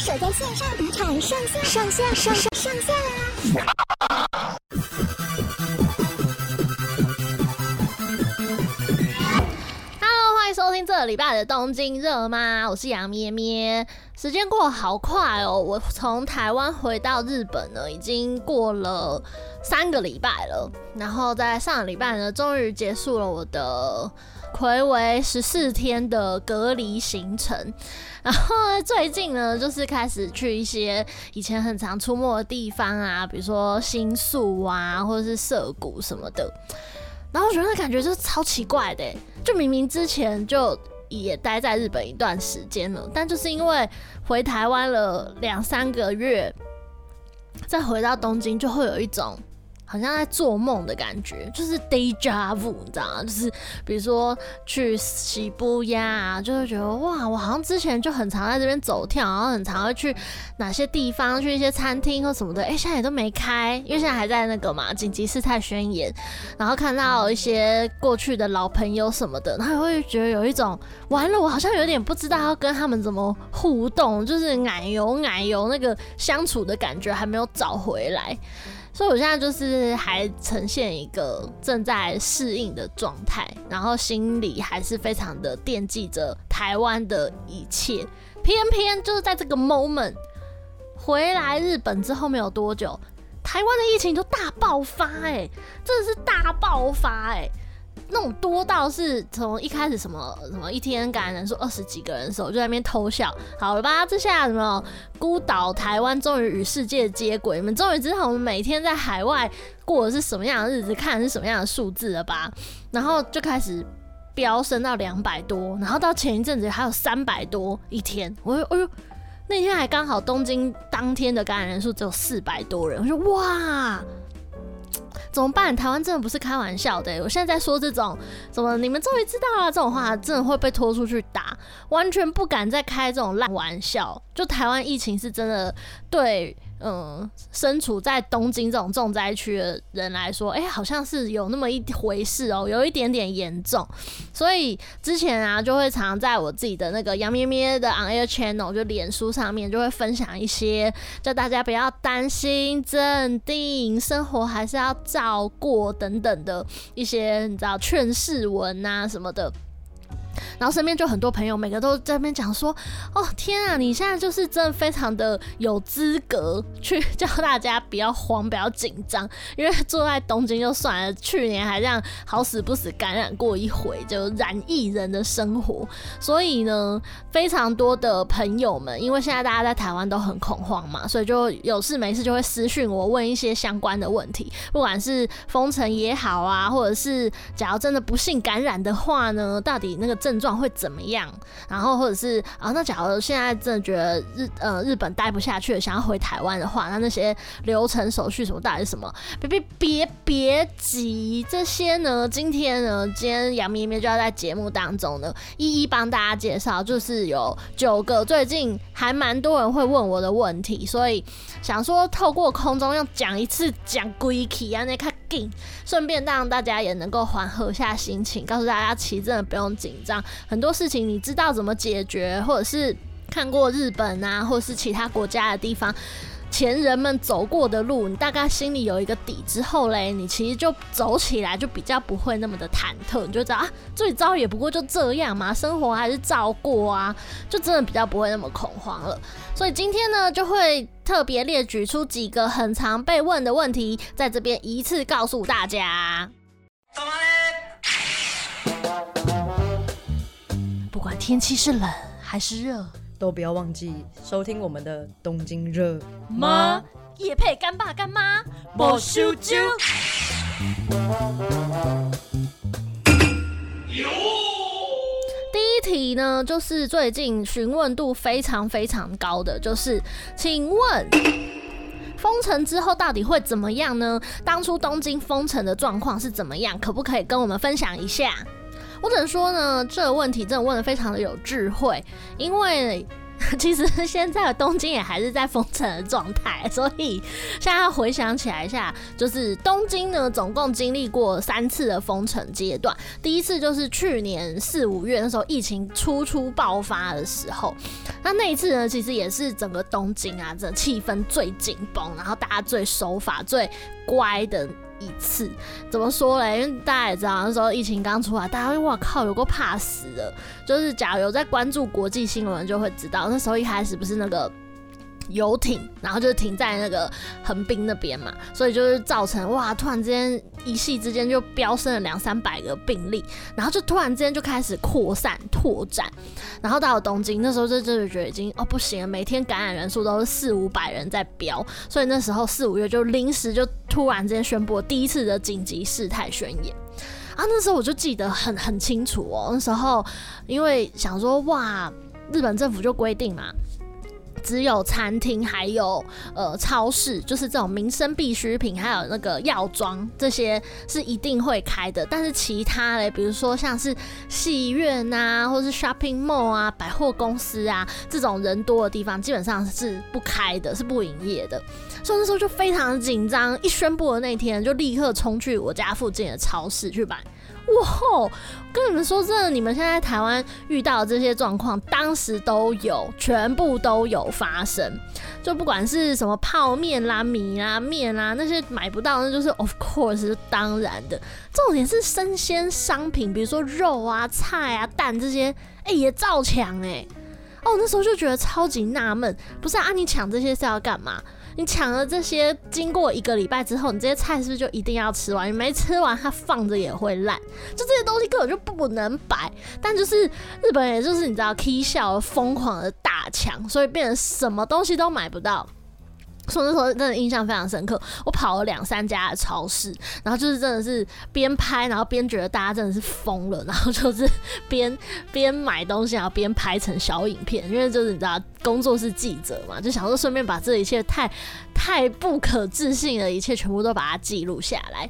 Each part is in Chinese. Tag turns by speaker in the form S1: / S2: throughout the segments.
S1: 守在线上赌场上线上线上上上线啦
S2: ！Hello，欢迎收听这个礼拜的东京热吗？我是杨咩咩。时间过得好快哦，我从台湾回到日本呢，已经过了三个礼拜了。然后在上个礼拜呢，终于结束了我的。睽违十四天的隔离行程，然后最近呢，就是开始去一些以前很常出没的地方啊，比如说新宿啊，或者是涩谷什么的。然后我觉得感觉就是超奇怪的，就明明之前就也待在日本一段时间了，但就是因为回台湾了两三个月，再回到东京就会有一种。好像在做梦的感觉，就是 deja vu，你知道吗？就是比如说去涩谷呀，就会觉得哇，我好像之前就很常在这边走跳，然后很常会去哪些地方，去一些餐厅或什么的。哎、现在也都没开，因为现在还在那个嘛紧急事态宣言。然后看到一些过去的老朋友什么的，他会觉得有一种完了，我好像有点不知道要跟他们怎么互动，就是奶油奶油那个相处的感觉还没有找回来。所以我现在就是还呈现一个正在适应的状态，然后心里还是非常的惦记着台湾的一切。偏偏就是在这个 moment 回来日本之后没有多久，台湾的疫情就大爆发，哎，真的是大爆发，哎。那种多到是从一开始什么什么一天感染人数二十几个人的时候，就在那边偷笑，好了吧？这下什么孤岛台湾终于与世界接轨，你们终于知道我们每天在海外过的是什么样的日子，看的是什么样的数字了吧？然后就开始飙升到两百多，然后到前一阵子还有三百多一天，我说哎呦，那天还刚好东京当天的感染人数只有四百多人，我说哇。怎么办？台湾真的不是开玩笑的。我现在在说这种什么，你们终于知道了这种话，真的会被拖出去打，完全不敢再开这种烂玩笑。就台湾疫情是真的对。嗯，身处在东京这种重灾区的人来说，哎、好像是有那么一回事哦、有一点点严重。所以之前啊，就会常在我自己的那个杨咩咩的 On Air Channel，就脸书上面，就会分享一些叫大家不要担心、镇定，生活还是要照过等等的一些你知道劝世文啊什么的。然后身边就很多朋友，每个都在那边讲说：“哦天啊，你现在就是真的非常的有资格去叫大家不要慌，不要紧张，因为住在东京就算了，去年还这样好死不死感染过一回，就染疫人的生活。所以呢，非常多的朋友们，因为现在大家在台湾都很恐慌嘛，所以就有事没事就会私讯我问一些相关的问题，不管是封城也好啊，或者是假如真的不幸感染的话呢，到底那个症状会怎么样？然后或者是啊，那假如现在真的觉得日呃日本待不下去了，想要回台湾的话，那那些流程手续什么到底是什么？别别别别急，这些呢，今天呢，今天杨咩咩就要在节目当中呢，一一帮大家介绍，就是有九个最近还蛮多人会问我的问题，所以想说透过空中要讲一次讲归期啊，那看。顺便让大家也能够缓和一下心情，告诉大家其实真的不用紧张，很多事情你知道怎么解决，或者是看过日本啊，或者是其他国家的地方。前人们走过的路，你大概心里有一个底之后嘞，你其实就走起来就比较不会那么的忐忑，你就知道啊，最糟也不过就这样嘛，生活还是照过啊，就真的比较不会那么恐慌了。所以今天呢，就会特别列举出几个很常被问的问题，在这边一次告诉大家。不管天气是冷还是热。
S3: 都不要忘记收听我们的东京热
S2: 吗？也配干爸干妈，莫修啾。第一题呢，就是最近询问度非常非常高的，就是请问封城之后到底会怎么样呢？当初东京封城的状况是怎么样？可不可以跟我们分享一下？我只能说呢，这个问题真的问得非常的有智慧，因为 其实现在的东京也还是在封城的状态，所以现在回想起来一下，就是东京呢，总共经历过三次的封城阶段。第一次就是去年四五月那时候疫情初初爆发的时候，那那一次呢，其实也是整个东京啊，这气氛最紧绷，然后大家最守法、最乖的。一次怎么说嘞？因为大家也知道那时候疫情刚出来，大家会哇靠，有个怕死的。就是假如在关注国际新闻，就会知道那时候一开始不是那个。游艇，然后就停在那个横滨那边嘛，所以就是造成哇，突然之间一夕之间就飙升了两三百个病例，然后就突然之间就开始扩散拓展，然后到了东京，那时候就就觉得已经哦不行了，每天感染人数都是四五百人在飙，所以那时候四五月就临时就突然之间宣布第一次的紧急事态宣言，啊，那时候我就记得很很清楚哦，那时候因为想说哇，日本政府就规定嘛。只有餐厅，还有呃超市，就是这种民生必需品，还有那个药妆，这些是一定会开的。但是其他的，比如说像是戏院啊，或是 shopping mall 啊，百货公司啊，这种人多的地方，基本上是不开的，是不营业的。所以那时候就非常紧张，一宣布的那天，就立刻冲去我家附近的超市去买。哇，跟你们说真的，你们现在台湾遇到这些状况，当时都有，全部都有发生。就不管是什么泡面啦、米啦、面啦，那些买不到，那就是 of course 是当然的。重点是生鲜商品，比如说肉啊、菜啊、蛋这些，哎、也照抢哎。哦，那时候就觉得超级纳闷，不是啊？你抢这些是要干嘛？你抢了这些，经过一个礼拜之后，你这些菜是不是就一定要吃完？你没吃完，它放着也会烂。就这些东西根本就不能摆。但就是日本，也就是你知道，K 笑疯狂的大抢，所以变成什么东西都买不到。说那时候真的印象非常深刻，我跑了两三家的超市，然后就是真的是边拍，然后边觉得大家真的是疯了，然后就是边 边买东西，然后边拍成小影片，因为就是你知道工作是记者嘛，就想说顺便把这一切太太不可置信的一切全部都把它记录下来。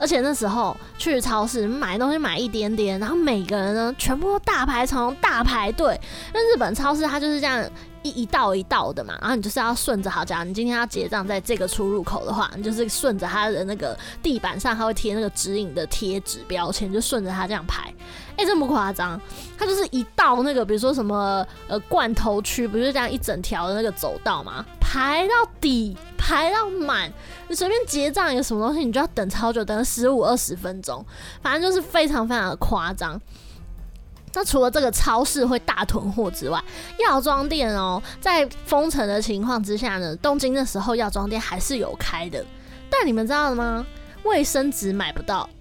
S2: 而且那时候去超市买东西买一点点，然后每个人呢全部都大排长龙大排队，因为日本超市它就是这样。一一道一道的嘛，然后你就是要顺着，好，假如你今天要结账在这个出入口的话，你就是顺着它的那个地板上，它会贴那个指引的贴纸标签，就顺着它这样排。哎、这么夸张？它就是一道那个，比如说什么呃罐头区，不是这样一整条的那个走道吗？排到底，排到满，你随便结账一个什么东西，你就要等超久，等十五二十分钟，反正就是非常非常的夸张。那除了这个超市会大囤货之外，药妆店哦，在封城的情况之下呢，东京的时候药妆店还是有开的，但你们知道了吗？卫生纸买不到。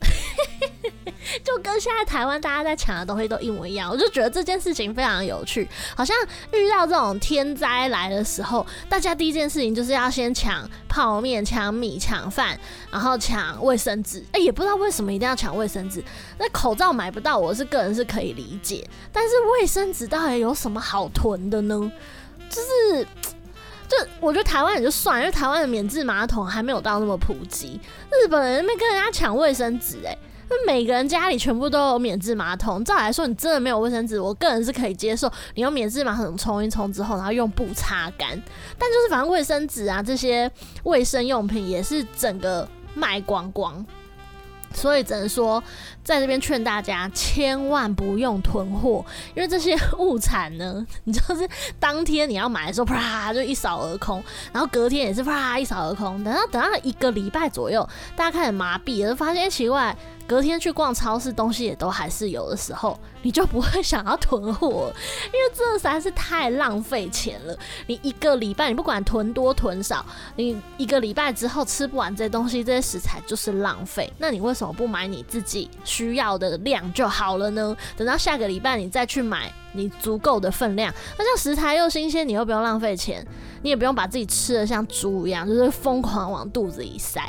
S2: 就跟现在台湾大家在抢的东西都一模一样，我就觉得这件事情非常有趣。好像遇到这种天灾来的时候，大家第一件事情就是要先抢泡面、抢米、抢饭，然后抢卫生纸。哎，也不知道为什么一定要抢卫生纸。那口罩买不到，我是个人是可以理解，但是卫生纸到底有什么好囤的呢？就是，就我觉得台湾也就算，因为台湾的免治马桶还没有到那么普及。日本人没跟人家抢卫生纸，哎。那每个人家里全部都有免治马桶，照来说，你真的没有卫生纸，我个人是可以接受。你用免治马桶冲一冲之后，然后用布擦干。但就是反正卫生纸啊，这些卫生用品也是整个卖光光。所以只能说，在这边劝大家千万不用囤货，因为这些物产呢，你就是当天你要买的时候，啪就一扫而空，然后隔天也是啪一扫而空。等到等到一个礼拜左右，大家开始麻痹了，就发现奇怪。隔天去逛超市，东西也都还是有的时候，你就不会想要囤货，因为这实在是太浪费钱了。你一个礼拜，你不管囤多囤少，你一个礼拜之后吃不完这些东西，这些食材就是浪费。那你为什么不买你自己需要的量就好了呢？等到下个礼拜你再去买。你足够的分量，那像食材又新鲜，你又不用浪费钱，你也不用把自己吃的像猪一样，就是疯狂往肚子里塞。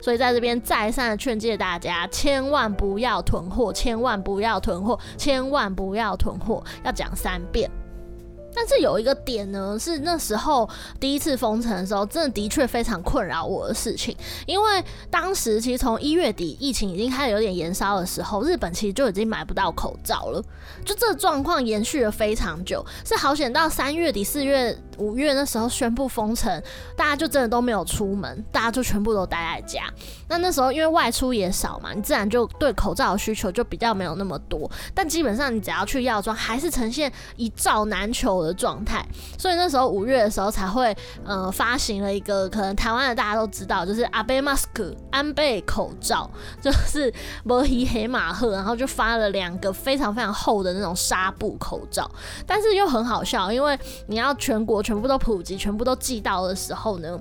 S2: 所以在这边再三的劝诫大家，千万不要囤货，千万不要囤货，千万不要囤货，要讲三遍。但是有一个点呢，是那时候第一次封城的时候，真的的确非常困扰我的事情。因为当时其实从一月底疫情已经开始有点延烧的时候，日本其实就已经买不到口罩了，就这状况延续了非常久。是好险到三月底、四月、五月那时候宣布封城，大家就真的都没有出门，大家就全部都待在家。那那时候因为外出也少嘛，你自然就对口罩的需求就比较没有那么多。但基本上你只要去药妆，还是呈现一罩难求的状态。所以那时候五月的时候才会呃发行了一个可能台湾的大家都知道，就是阿贝马斯克安倍口罩，就是摩黑黑马赫，然后就发了两个非常非常厚的那种纱布口罩。但是又很好笑，因为你要全国全部都普及，全部都寄到的时候呢，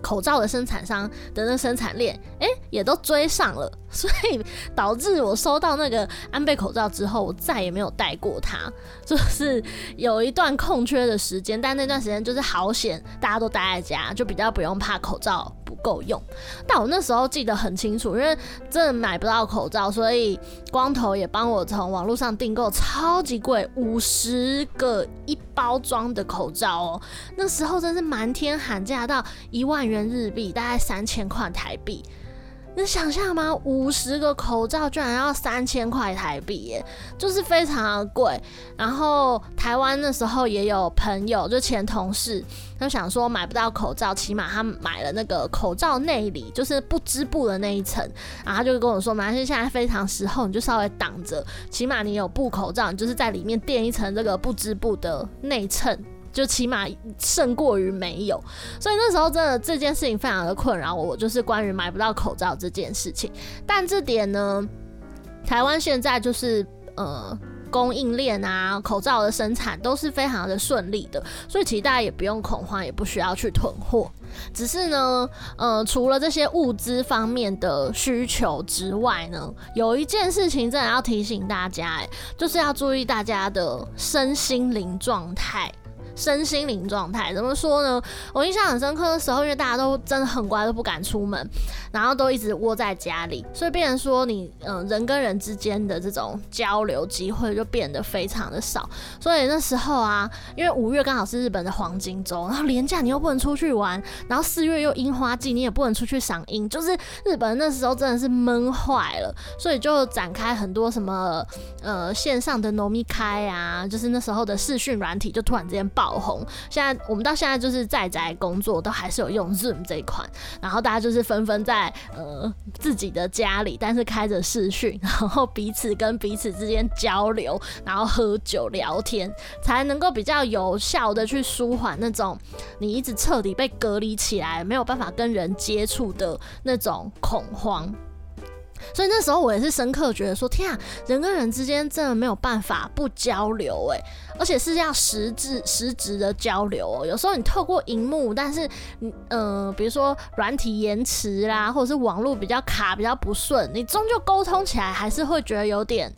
S2: 口罩的生产商的那生产链，哎，也都追上了。所以导致我收到那个安倍口罩之后，我再也没有戴过它，就是有一段空缺的时间，但那段时间就是好险，大家都待在家，就比较不用怕口罩不够用。但我那时候记得很清楚，因为真的买不到口罩，所以光头也帮我从网络上订购超级贵，五十个一包装的口罩哦。那时候真是瞒天喊价到一万元日币，大概三千块台币。你想象吗？五十个口罩居然要三千块台币耶，就是非常的贵。然后台湾那时候也有朋友，就前同事，他想说买不到口罩，起码他买了那个口罩内里，就是不织布的那一层。然后他就跟我说，马来西亚现在非常时候，你就稍微挡着，起码你有布口罩，你就是在里面垫一层这个不织布的内衬。就起码胜过于没有，所以那时候真的这件事情非常的困扰我，就是关于买不到口罩这件事情。但这点呢，台湾现在就是呃供应链啊，口罩的生产都是非常的顺利的，所以其实大家也不用恐慌，也不需要去囤货。只是呢，呃，除了这些物资方面的需求之外呢，有一件事情真的要提醒大家，哎，就是要注意大家的身心灵状态。身心灵状态怎么说呢？我印象很深刻的时候，因为大家都真的很乖，都不敢出门，然后都一直窝在家里，所以变成说你嗯、人跟人之间的这种交流机会就变得非常的少。所以那时候啊，因为五月刚好是日本的黄金周，然后连假你又不能出去玩，然后四月又樱花季，你也不能出去赏樱，就是日本那时候真的是闷坏了，所以就展开很多什么呃线上的饮み会啊，就是那时候的视讯软体就突然之间爆。爆红！现在我们到现在就是在宅工作，都还是有用 Zoom 这一款，然后大家就是纷纷在呃自己的家里，但是开着视讯，然后彼此跟彼此之间交流，然后喝酒聊天，才能够比较有效的去舒缓那种你一直彻底被隔离起来，没有办法跟人接触的那种恐慌。所以那时候我也是深刻觉得说，天啊，人跟人之间真的没有办法不交流诶，而且是要实质实质的交流哦。有时候你透过荧幕，但是嗯、比如说软体延迟啦，或者是网络比较卡、比较不顺，你终究沟通起来还是会觉得有点。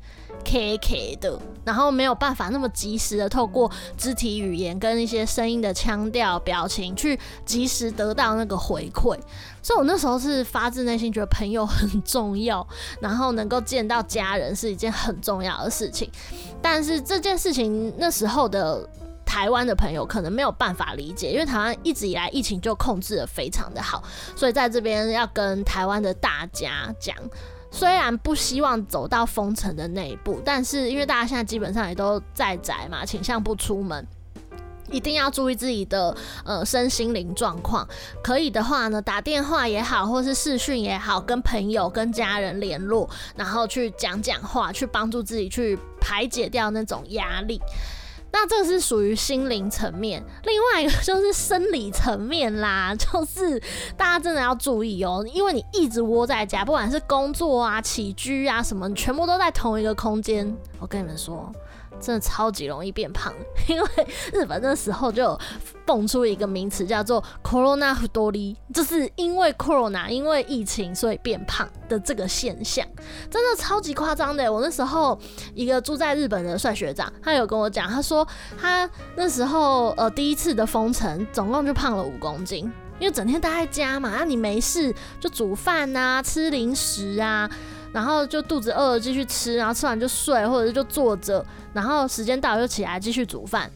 S2: K K 的，然后没有办法那么及时的透过肢体语言跟一些声音的腔调、表情去及时得到那个回馈，所以我那时候是发自内心觉得朋友很重要，然后能够见到家人是一件很重要的事情。但是这件事情那时候的台湾的朋友可能没有办法理解，因为台湾一直以来疫情就控制得非常的好，所以在这边要跟台湾的大家讲。虽然不希望走到封城的那一步，但是因为大家现在基本上也都在宅嘛，倾向不出门，一定要注意自己的呃身心灵状况。可以的话呢，打电话也好，或是视讯也好，跟朋友、跟家人联络，然后去讲讲话，去帮助自己去排解掉那种压力。那这个是属于心灵层面，另外一个就是生理层面啦，就是大家真的要注意哦，因为你一直窝在家，不管是工作啊、起居啊什么，你全部都在同一个空间。我跟你们说。真的超级容易变胖，因为日本那时候就蹦出一个名词叫做 “corona 太り”，就是因为 corona，因为疫情所以变胖的这个现象，真的超级夸张的。我那时候一个住在日本的帅学长，他有跟我讲，他说他那时候呃第一次的封城，总共就胖了五公斤，因为整天待在家嘛，那你没事就煮饭啊，吃零食啊。然后就肚子饿了继续吃，然后吃完就睡，或者是就坐着，然后时间到了就起来继续煮饭，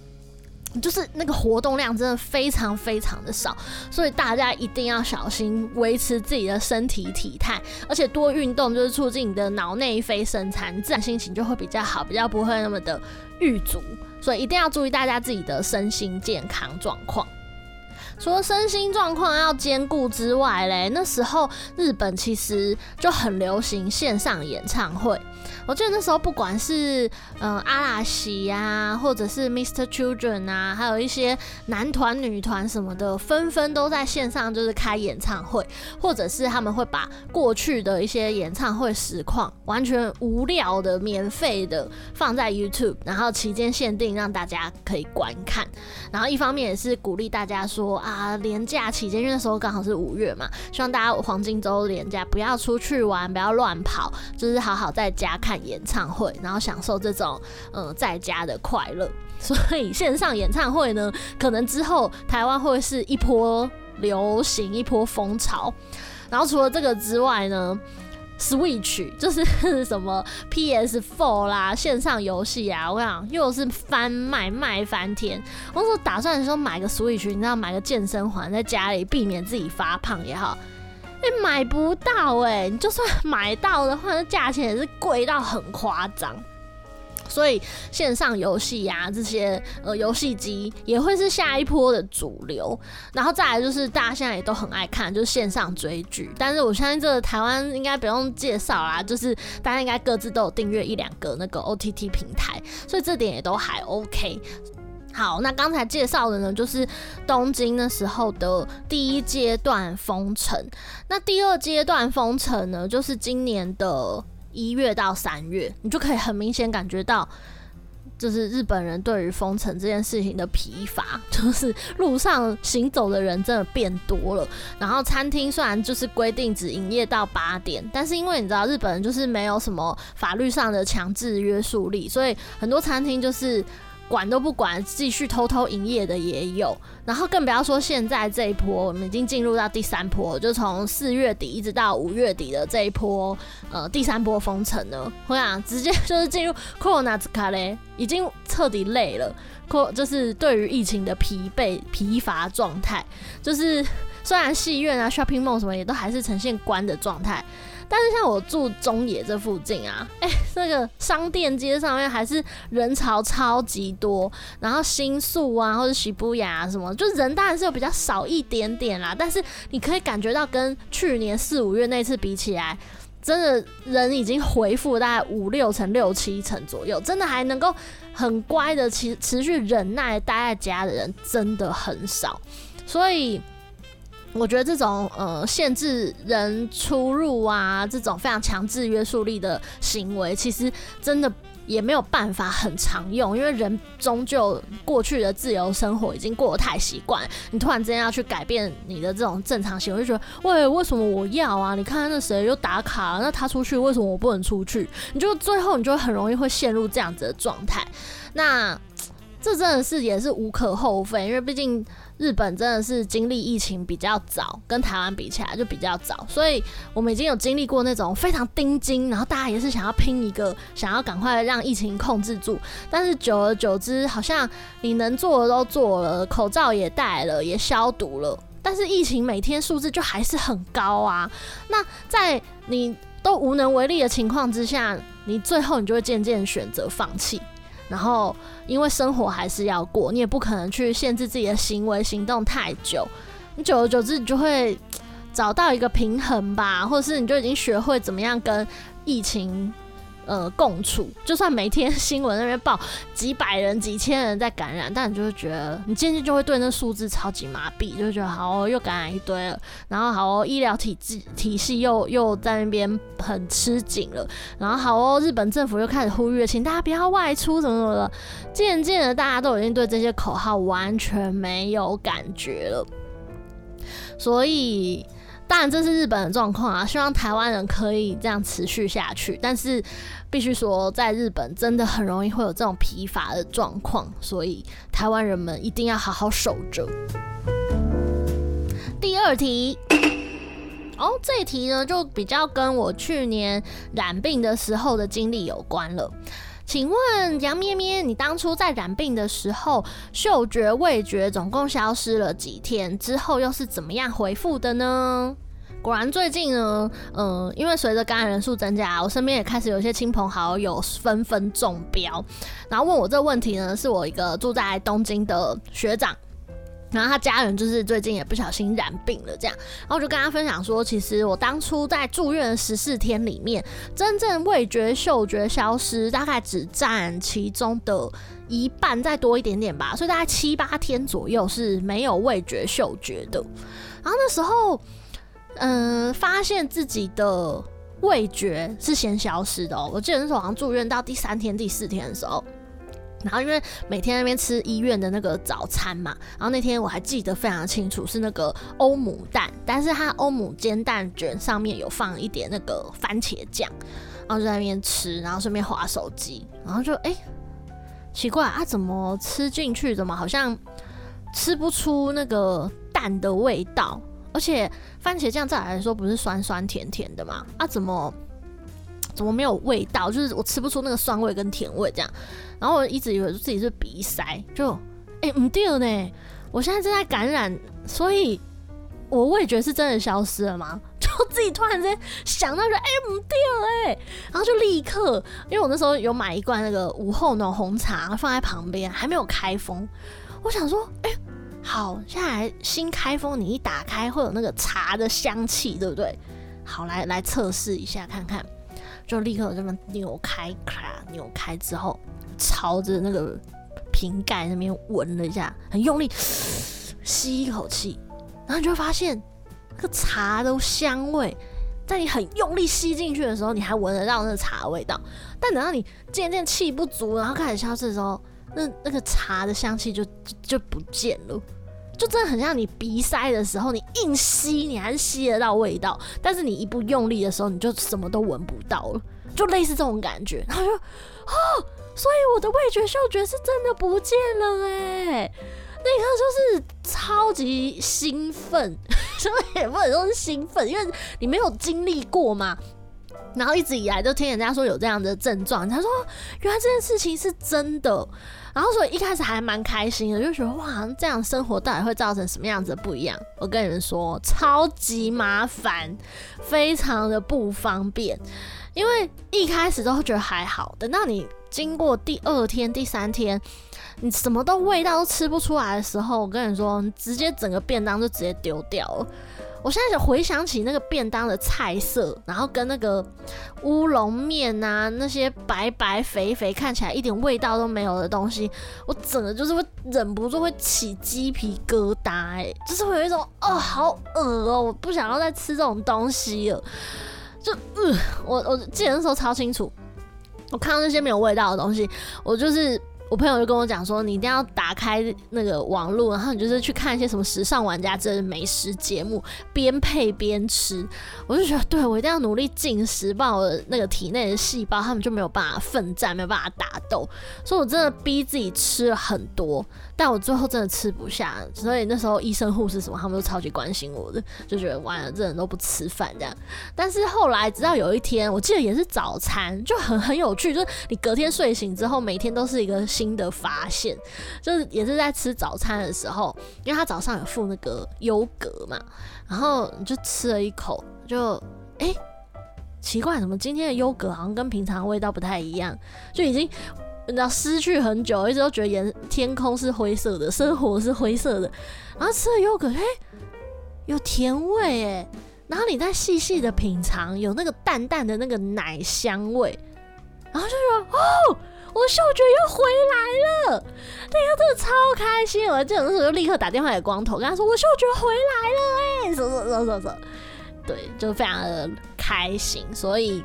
S2: 就是那个活动量真的非常非常的少，所以大家一定要小心维持自己的身体体态，而且多运动就是促进你的脑内啡生产，自然心情就会比较好，比较不会那么的郁卒，所以一定要注意大家自己的身心健康状况。除了身心状况要兼顾之外嘞，那时候日本其实就很流行线上演唱会。我记得那时候不管是嗯、呃、阿拉西呀、啊，或者是 Mr. Children 啊，还有一些男团、女团什么的，纷纷都在线上就是开演唱会，或者是他们会把过去的一些演唱会实况完全无料的、免费的放在 YouTube，然后期间限定让大家可以观看。然后一方面也是鼓励大家说啊，连假期间，因为那时候刚好是五月嘛，希望大家黄金周连假不要出去玩，不要乱跑，就是好好在家看演唱会，然后享受这种嗯在家的快乐。所以线上演唱会呢，可能之后台湾会是一波流行，一波风潮。然后除了这个之外呢，Switch 就是 什么 PS4 啦，线上游戏啊，我想又是翻卖卖翻天。我说打算说买个 Switch，你知道买个健身环在家里，避免自己发胖也好。哎、欸，买不到哎、你就算买到的话，那价钱也是贵到很夸张。所以线上游戏呀，这些呃游戏机也会是下一波的主流。然后再来就是大家现在也都很爱看，就是线上追剧。但是我相信这个台湾应该不用介绍啦，就是大家应该各自都有订阅一两个那个 OTT 平台，所以这点也都还 OK。好，那刚才介绍的呢，就是东京那时候的第一阶段封城。那第二阶段封城呢，就是今年的一月到三月，你就可以很明显感觉到，就是日本人对于封城这件事情的疲乏，就是路上行走的人真的变多了。然后餐厅虽然就是规定只营业到八点，但是因为你知道日本人就是没有什么法律上的强制约束力，所以很多餐厅就是。管都不管，继续偷偷营业的也有，然后更不要说现在这一波，我们已经进入到第三波，就从四月底一直到五月底的这一波，呃，第三波封城呢，我想直接就是进入 Corona 卡嘞，已经彻底累了，C，就是对于疫情的疲惫、疲乏状态，就是虽然戏院啊、shopping mall 什么也都还是呈现关的状态。但是像我住中野这附近啊，哎、那个商店街上面还是人潮超级多，然后新宿啊或者涩谷啊什么，就人当然是有比较少一点点啦，但是你可以感觉到跟去年四五月那次比起来，真的人已经恢复大概五六成、六七成左右，真的还能够很乖的持持续忍耐待在家的人真的很少，所以。我觉得这种呃限制人出入啊，这种非常强制约束力的行为，其实真的也没有办法很常用，因为人终究过去的自由生活已经过得太习惯，你突然之间要去改变你的这种正常行为，就觉得喂，为什么我要啊？你看那谁又打卡，那他出去为什么我不能出去？你就最后你就很容易会陷入这样子的状态。那这真的是也是无可厚非，因为毕竟。日本真的是经历疫情比较早，跟台湾比起来就比较早，所以我们已经有经历过那种非常盯紧，然后大家也是想要拼一个，想要赶快让疫情控制住。但是久而久之，好像你能做的都做了，口罩也戴了，也消毒了，但是疫情每天数字就还是很高啊。那在你都无能为力的情况之下，你最后你就会渐渐选择放弃。然后，因为生活还是要过，你也不可能去限制自己的行为行动太久。你久而久之，你就会找到一个平衡吧，或者是你就已经学会怎么样跟疫情。呃，共处，就算每天新闻那边报几百人、几千人在感染，但你就会觉得，你渐渐就会对那数字超级麻痹，就觉得好哦，又感染一堆了，然后好哦，医疗体制体系又又在那边很吃紧了，然后好哦，日本政府又开始呼吁，请大家不要外出，什么什么的，渐渐的大家都已经对这些口号完全没有感觉了，所以。当然，这是日本的状况啊！希望台湾人可以这样持续下去。但是，必须说，在日本真的很容易会有这种疲乏的状况，所以台湾人们一定要好好守着。第二题，哦，这题呢就比较跟我去年染病的时候的经历有关了。请问杨咩咩，你当初在染病的时候，嗅觉、味觉总共消失了几天？之后又是怎么样回复的呢？果然最近呢，嗯、因为随着感染人数增加，我身边也开始有一些亲朋好友纷纷中标，然后问我这个问题呢，是我一个住在东京的学长，然后他家人就是最近也不小心染病了，这样，然后我就跟他分享说，其实我当初在住院十四天里面，真正味觉、嗅觉消失，大概只占其中的一半，再多一点点吧，所以大概七八天左右是没有味觉、嗅觉的，然后那时候。嗯，发现自己的味觉是先消失的哦。我记得那时候好像住院到第三天、第四天的时候，然后因为每天那边吃医院的那个早餐嘛，然后那天我还记得非常清楚，是那个欧姆蛋，但是它欧姆煎蛋卷上面有放一点那个番茄酱，然后就在那边吃，然后顺便滑手机，然后就哎、奇怪啊，怎么吃进去怎么好像吃不出那个蛋的味道？而且番茄酱再来说不是酸酸甜甜的吗？啊，怎么怎么没有味道？就是我吃不出那个酸味跟甜味这样。然后我一直以为自己是鼻塞，就哎唔对呢，我现在正在感染，所以我味觉是真的消失了吗？就自己突然间想到说哎唔对哎，然后就立刻，因为我那时候有买一罐那个午后浓红茶放在旁边，还没有开封，我想说哎。好，现在来新开封，你一打开会有那个茶的香气，对不对？好，来来测试一下看看，就立刻这么扭开，咔，扭开之后，朝着那个瓶盖那边闻了一下，很用力吸一口气，然后你就会发现那个茶的香味，在你很用力吸进去的时候，你还闻得到那个茶的味道，但等到你渐渐气不足，然后开始消失的时候，那那个茶的香气就就不见了。就真的很像你鼻塞的时候，你硬吸，你还是吸得到味道，但是你一不用力的时候，你就什么都闻不到了，就类似这种感觉。然后就，哦，所以我的味觉、嗅觉是真的不见了哎，那一刻就是超级兴奋，所以也不能说是兴奋，因为你没有经历过嘛。然后一直以来都听人家说有这样的症状，他说原来这件事情是真的，然后所以一开始还蛮开心的，就觉得哇，这样生活到底会造成什么样子的不一样？我跟你们说，超级麻烦，非常的不方便，因为一开始都会觉得还好，等到你经过第二天、第三天，你什么都味道都吃不出来的时候，我跟你说，你直接整个便当就直接丢掉了。我现在就回想起那个便当的菜色，然后跟那个乌龙面啊，那些白白肥肥看起来一点味道都没有的东西，我整个就是会忍不住会起鸡皮疙瘩，哎，就是会有一种哦，好恶哦，我不想要再吃这种东西了。就嗯，我我记得那时候超清楚，我看到那些没有味道的东西，我就是。我朋友就跟我讲说，你一定要打开那个网络，然后你就是去看一些什么时尚玩家之类的美食节目，边配边吃。我就觉得，对，我一定要努力进食，不然我的那个体内的细胞他们就没有办法奋战，没有办法打斗。所以我真的逼自己吃了很多，但我最后真的吃不下。所以那时候医生护士什么他们都超级关心我的，就觉得完了，这人都不吃饭这样。但是后来直到有一天，我记得也是早餐，就很很有趣，就是你隔天睡醒之后，每天都是一个。新的发现，就是也是在吃早餐的时候，因为他早上有附那个优格嘛，然后你就吃了一口，就哎、奇怪，怎么今天的优格好像跟平常味道不太一样？就已经你知道失去很久，一直都觉得颜天空是灰色的，生活是灰色的，然后吃了优格，哎、有甜味哎，然后你再细细的品尝，有那个淡淡的那个奶香味，然后就说哦。我嗅觉又回来了，那个真的超开心！我这种时候就立刻打电话给光头，跟他说我嗅觉回来了，哎，走走走走走，对，就非常的开心。所以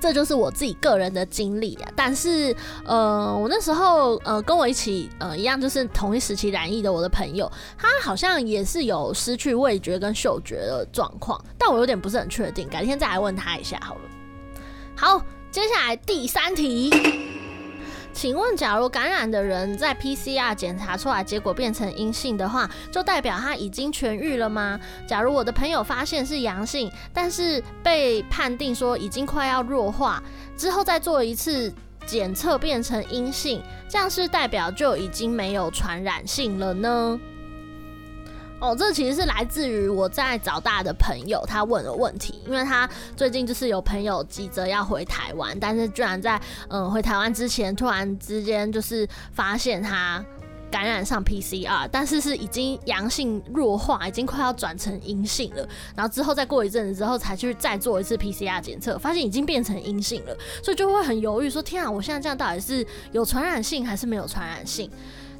S2: 这就是我自己个人的经历啊。但是，呃，我那时候呃跟我一起呃一样，就是同一时期染疫的我的朋友，他好像也是有失去味觉跟嗅觉的状况，但我有点不是很确定，改天再来问他一下好了。好，接下来第三题。请问，假如感染的人在 PCR 检查出来结果变成阴性的话，就代表他已经痊愈了吗？假如我的朋友发现是阳性，但是被判定说已经快要弱化，之后再做一次检测变成阴性，这样是代表就已经没有传染性了呢？哦，这其实是来自于我在早大的朋友他问的问题，因为他最近就是有朋友急着要回台湾，但是居然在嗯、回台湾之前，突然之间就是发现他感染上 PCR，但是是已经阳性弱化，已经快要转成阴性了，然后之后再过一阵子之后才去再做一次 PCR 检测，发现已经变成阴性了，所以就会很犹豫说，天啊，我现在这样到底是有传染性还是没有传染性？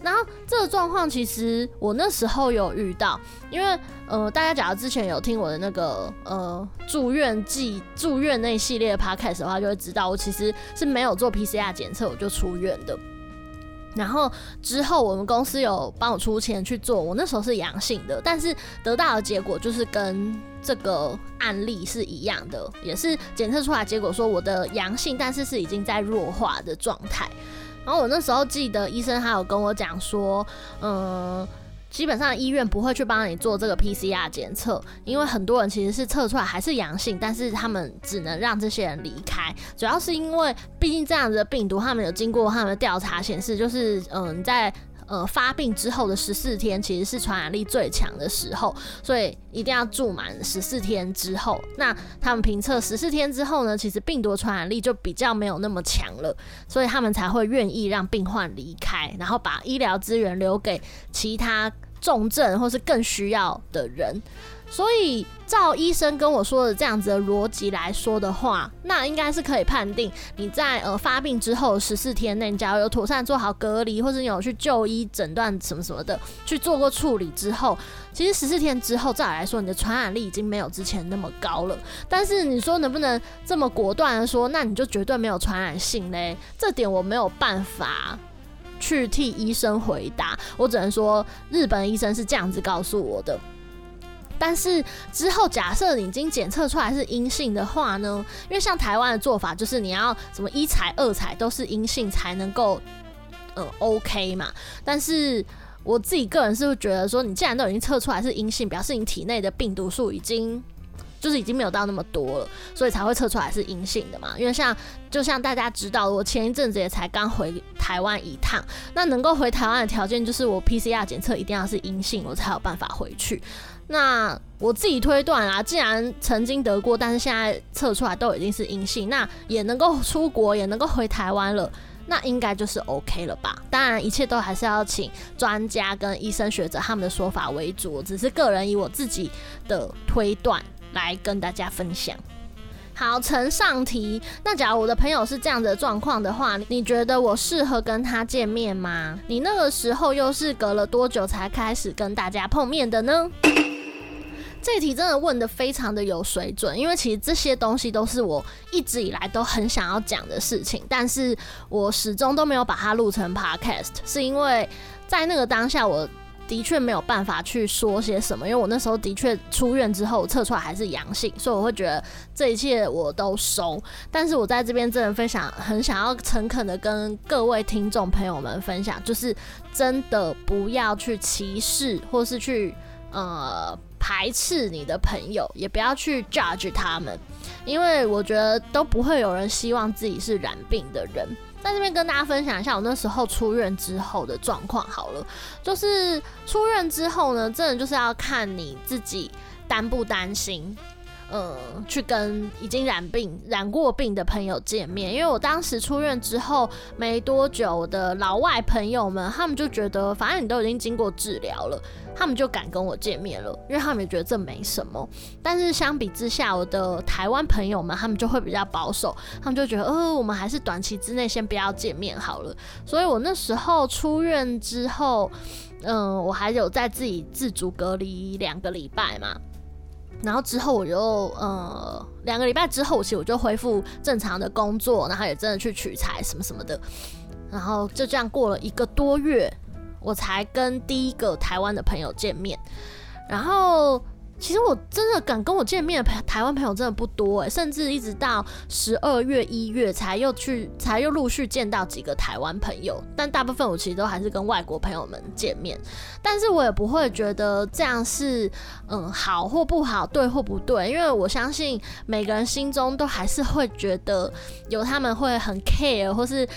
S2: 然后这个状况其实我那时候有遇到，因为呃，大家假如之前有听我的那个呃住院记住院那系列的 podcast 的话，就会知道我其实是没有做 PCR 检测我就出院的。然后之后我们公司有帮我出钱去做，我那时候是阳性的，但是得到的结果就是跟这个案例是一样的，也是检测出来结果说我的阳性，但是是已经在弱化的状态。然后我那时候记得医生还有跟我讲说，嗯，基本上医院不会去帮你做这个 PCR 检测，因为很多人其实是测出来还是阳性，但是他们只能让这些人离开，主要是因为毕竟这样子的病毒，他们有经过他们的调查显示，就是嗯在。呃，发病之后的十四天其实是传染力最强的时候，所以一定要住满十四天之后。那他们评测十四天之后呢，其实病毒传染力就比较没有那么强了，所以他们才会愿意让病患离开，然后把医疗资源留给其他重症或是更需要的人。所以，照医生跟我说的这样子的逻辑来说的话，那应该是可以判定你在呃发病之后十四天内，假如有妥善做好隔离，或者你有去就医诊断什么什么的，去做过处理之后，其实十四天之后再来说，你的传染力已经没有之前那么高了。但是你说能不能这么果断的说，那你就绝对没有传染性嘞？这点我没有办法去替医生回答，我只能说日本医生是这样子告诉我的。但是之后，假设你已经检测出来是阴性的话呢？因为像台湾的做法，就是你要什么一采、二采都是阴性才能够，呃，OK 嘛。但是我自己个人是会觉得说，你既然都已经测出来是阴性，表示你体内的病毒数已经就是已经没有到那么多了，所以才会测出来是阴性的嘛。因为像就像大家知道，我前一阵子也才刚回台湾一趟，那能够回台湾的条件就是我 PCR 检测一定要是阴性，我才有办法回去。那我自己推断啊，既然曾经得过，但是现在测出来都已经是阴性，那也能够出国，也能够回台湾了，那应该就是 OK 了吧？当然，一切都还是要请专家跟医生学者他们的说法为主，只是个人以我自己的推断来跟大家分享。好，呈上题。那假如我的朋友是这样的状况的话，你觉得我适合跟他见面吗？你那个时候又是隔了多久才开始跟大家碰面的呢？这题真的问得非常的有水准，因为其实这些东西都是我一直以来都很想要讲的事情，但是我始终都没有把它录成 podcast，是因为在那个当下我的确没有办法去说些什么，因为我那时候的确出院之后测出来还是阳性，所以我会觉得这一切我都收。但是我在这边真的非常，很想要诚恳的跟各位听众朋友们分享，就是真的不要去歧视或是去呃。排斥你的朋友，也不要去 judge 他们，因为我觉得都不会有人希望自己是染病的人。在这边跟大家分享一下我那时候出院之后的状况好了，就是出院之后呢，真的就是要看你自己担不担心。呃，去跟已经染病、染过病的朋友见面，因为我当时出院之后没多久，的老外朋友们他们就觉得，反正你都已经经过治疗了，他们就敢跟我见面了，因为他们也觉得这没什么。但是相比之下，我的台湾朋友们他们就会比较保守，他们就觉得，呃，我们还是短期之内先不要见面好了。所以我那时候出院之后，嗯、我还有在自己自主隔离两个礼拜嘛。然后之后我就呃两个礼拜之后，其实我就恢复正常的工作，然后也真的去取材什么什么的，然后就这样过了一个多月，我才跟第一个台湾的朋友见面。然后其实我真的敢跟我见面的台湾朋友真的不多诶，甚至一直到十二月、一月才又去，才又陆续见到几个台湾朋友。但大部分我其实都还是跟外国朋友们见面，但是我也不会觉得这样是嗯好或不好，对或不对，因为我相信每个人心中都还是会觉得有他们会很 care 或是。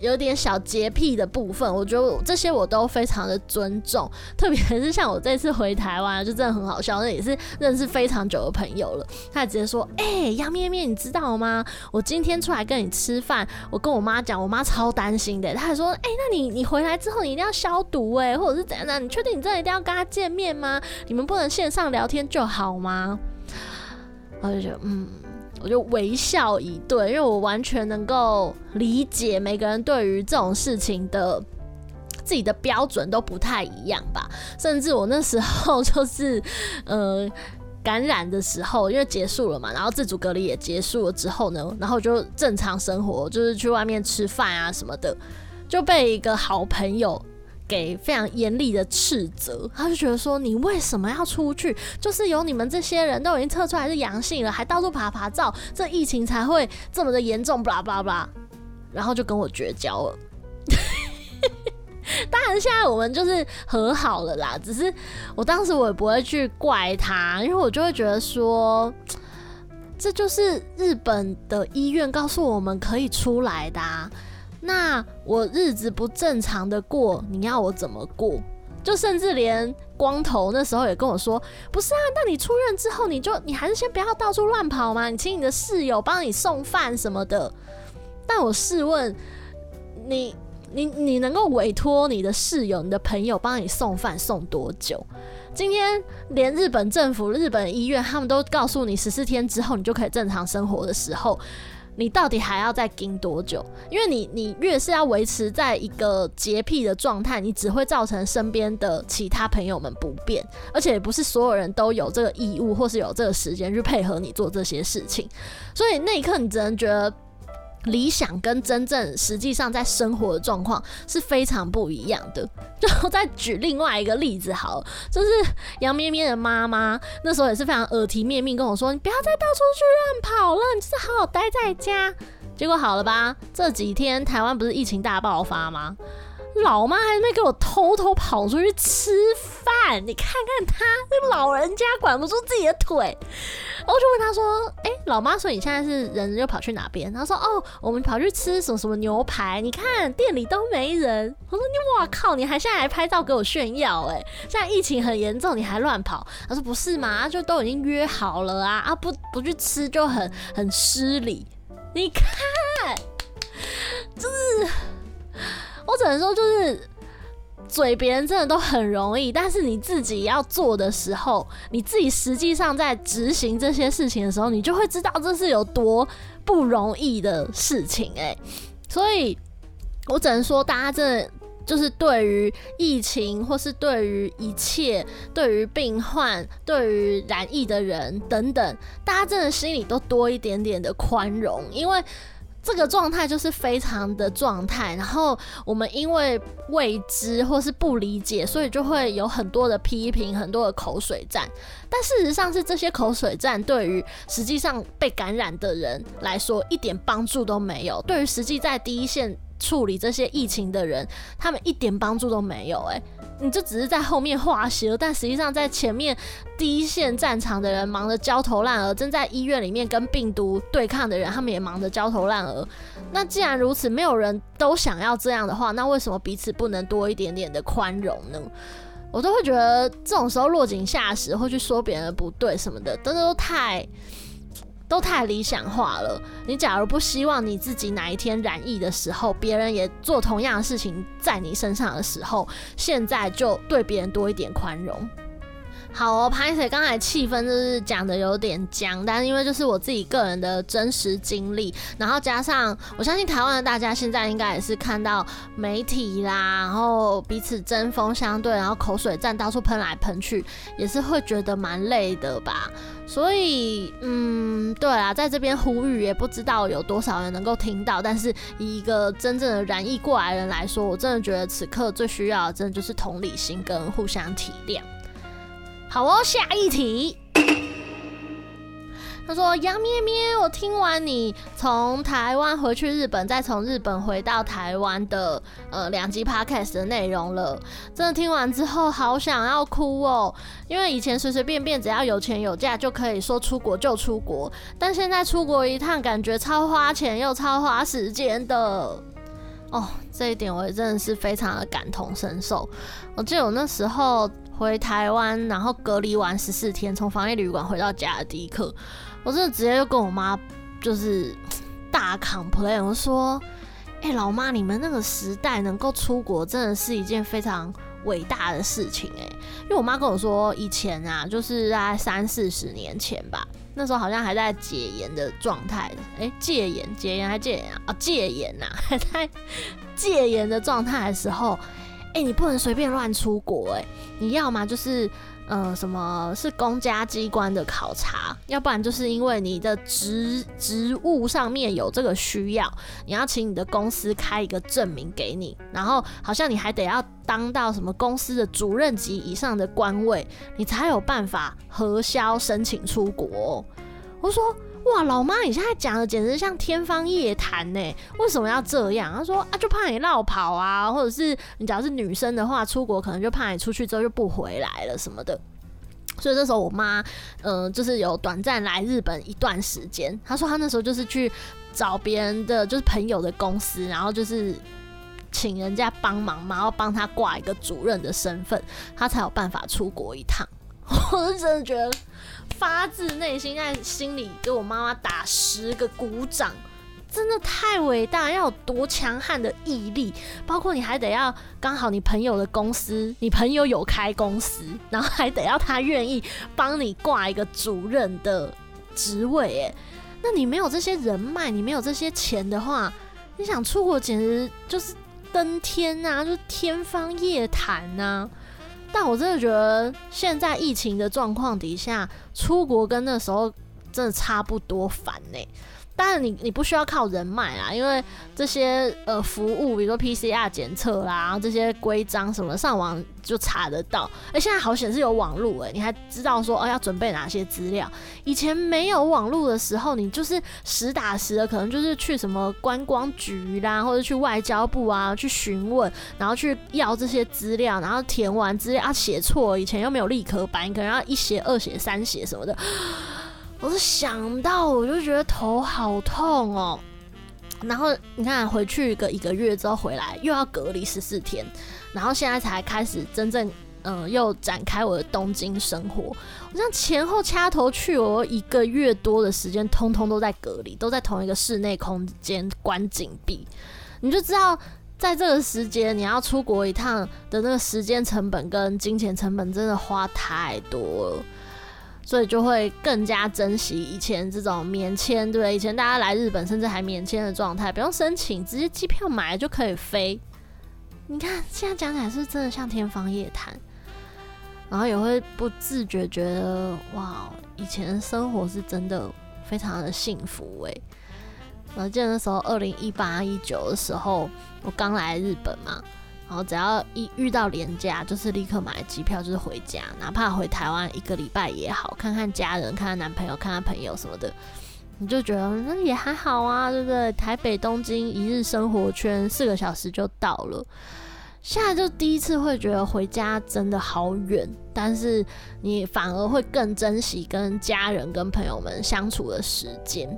S2: 有点小洁癖的部分，我觉得这些我都非常的尊重。特别是像我这次回台湾，就真的很好笑，那也是认识非常久的朋友了。他直接说：“哎、欸，杨咩咩，你知道吗？我今天出来跟你吃饭，我跟我妈讲，我妈超担心的。他还说：哎、那你你回来之后你一定要消毒哎，或者是怎样的？你确定你真的一定要跟他见面吗？你们不能线上聊天就好吗？”我就觉得，嗯。我就微笑以对，因为我完全能够理解每个人对于这种事情的自己的标准都不太一样吧。甚至我那时候就是呃感染的时候，因为结束了嘛，然后自主隔离也结束了之后呢，然后就正常生活，就是去外面吃饭啊什么的，就被一个好朋友。给非常严厉的斥责，他就觉得说，你为什么要出去？就是有你们这些人都已经测出来是阳性了，还到处爬爬照，这疫情才会这么的严重，巴拉巴拉巴拉，然后就跟我绝交了。当然，现在我们就是和好了啦。只是我当时我也不会去怪他，因为我就会觉得说，这就是日本的医院告诉我们可以出来的啊。那我日子不正常的过，你要我怎么过？就甚至连光头那时候也跟我说，不是啊，那你出院之后，你就你还是先不要到处乱跑嘛，你请你的室友帮你送饭什么的。但我试问你，你你能够委托你的室友、你的朋友帮你送饭送多久？今天连日本政府、日本医院他们都告诉你十四天之后你就可以正常生活的时候。你到底还要再盯多久？因为你，你越是要维持在一个洁癖的状态，你只会造成身边的其他朋友们不便，而且也不是所有人都有这个义务或是有这个时间去配合你做这些事情，所以那一刻你只能觉得。理想跟真正实际上在生活的状况是非常不一样的。就再举另外一个例子好了，就是杨咩咩的妈妈那时候也是非常耳提面命跟我说：“你不要再到处去乱跑了，你就是好好待在家。”结果好了吧？这几天台湾不是疫情大爆发吗？老妈还没给我偷偷跑出去吃饭，你看看她那老人家管不住自己的腿。我就问他说：“哎、老妈，所以你现在是人又跑去哪边？”他说：“哦，我们跑去吃什么什么牛排，你看店里都没人。”我说：“你哇靠，你还现在还拍照给我炫耀？哎，现在疫情很严重，你还乱跑？”他说：“不是嘛，就都已经约好了啊，啊不不去吃就很很失礼。你看，就是。”我只能说，就是嘴别人真的都很容易，但是你自己要做的时候，你自己实际上在执行这些事情的时候，你就会知道这是有多不容易的事情欸。所以我只能说，大家真的就是对于疫情，或是对于一切，对于病患，对于染疫的人等等，大家真的心里都多一点点的宽容，因为。这个状态就是非常的状态，然后我们因为未知或是不理解，所以就会有很多的批评，很多的口水战。但事实上是这些口水战对于实际上被感染的人来说一点帮助都没有，对于实际在第一线处理这些疫情的人，他们一点帮助都没有。诶。你就只是在后面画蛇，但实际上在前面第一线战场的人忙得焦头烂额，正在医院里面跟病毒对抗的人，他们也忙得焦头烂额。那既然如此，没有人都想要这样的话，那为什么彼此不能多一点点的宽容呢？我都会觉得这种时候落井下石，会去说别人不对什么的，真的都太。都太理想化了。你假如不希望你自己哪一天染疫的时候，别人也做同样的事情在你身上的时候，现在就对别人多一点宽容。好哦，拍谢刚才气氛就是讲的有点僵，但是因为就是我自己个人的真实经历，然后加上我相信台湾的大家现在应该也是看到媒体啦，然后彼此针锋相对，然后口水战到处喷来喷去，也是会觉得蛮累的吧。所以，嗯，对啊，在这边呼吁也不知道有多少人能够听到，但是以一个真正的染疫过来人来说，我真的觉得此刻最需要的，真的就是同理心跟互相体谅。好哦，下一题。他说：“杨咩咩，我听完你从台湾回去日本，再从日本回到台湾的呃两集 podcast 的内容了。真的听完之后，好想要哭哦！因为以前随随便便只要有钱有假就可以说出国就出国，但现在出国一趟，感觉超花钱又超花时间的。哦，这一点我也真的是非常的感同身受。我记得我那时候回台湾，然后隔离完十四天，从防疫旅馆回到家的第一刻。”我真的直接就跟我妈就是 大 complain，我说：“哎、老妈，你们那个时代能够出国，真的是一件非常伟大的事情哎。”因为我妈跟我说，以前啊，就是在三四十年前吧，那时候好像还在解严的状态，哎，戒严、戒严还戒严啊？戒严呐，还在戒严的状态的时候，哎、你不能随便乱出国哎，你要嘛就是。呃，什么是公家机关的考察？要不然就是因为你的职职务上面有这个需要，你要请你的公司开一个证明给你，然后好像你还得要当到什么公司的主任级以上的官位，你才有办法核销申请出国。我说哇，老妈，你现在讲的简直像天方夜谭呢！为什么要这样？她说啊，就怕你落跑啊，或者是你假如是女生的话，出国可能就怕你出去之后就不回来了什么的。所以这时候我妈，嗯、就是有短暂来日本一段时间。她说她那时候就是去找别人的，就是朋友的公司，然后就是请人家帮忙嘛，然后帮她挂一个主任的身份，她才有办法出国一趟。我是真的觉得。发自内心在心里给我妈妈打十个鼓掌，真的太伟大！要有多强悍的毅力，包括你还得要刚好你朋友的公司，你朋友有开公司，然后还得要他愿意帮你挂一个主任的职位，哎，那你没有这些人脉，你没有这些钱的话，你想出国简直就是登天啊，就是天方夜谭啊！但我真的觉得，现在疫情的状况底下，出国跟那时候真的差不多烦呢、当然，你你不需要靠人脉啦，因为这些呃服务，比如说 PCR 检测啦，然后这些规章什么，上网就查得到。哎，现在好险是有网络哎，你还知道说哦要准备哪些资料。以前没有网络的时候，你就是实打实的，可能就是去什么观光局啦，或者去外交部啊去询问，然后去要这些资料，然后填完资料啊写错，以前又没有立可白，你可能要一写、二写、三写什么的。我是想到我就觉得头好痛哦，然后你看回去一个一个月之后回来又要隔离十四天，然后现在才开始真正嗯、又展开我的东京生活。我这样前后掐头去，我一个月多的时间通通都在隔离，都在同一个室内空间关紧闭，你就知道在这个时间你要出国一趟的那个时间成本跟金钱成本真的花太多了。所以就会更加珍惜以前这种免签，对？以前大家来日本甚至还免签的状态，不用申请，直接机票买了就可以飞。你看现在讲起来是真的像天方夜谭？然后也会不自觉觉得哇，以前的生活是真的非常的幸福哎。我记得那时候二零一八一九的时候，我刚来日本嘛。然后只要一遇到廉价，就是立刻买机票，就是回家，哪怕回台湾一个礼拜也好，看看家人，看看男朋友，看看朋友什么的，你就觉得那也还好啊，对不对？台北东京一日生活圈，四个小时就到了。现在就第一次会觉得回家真的好远，但是你反而会更珍惜跟家人、跟朋友们相处的时间。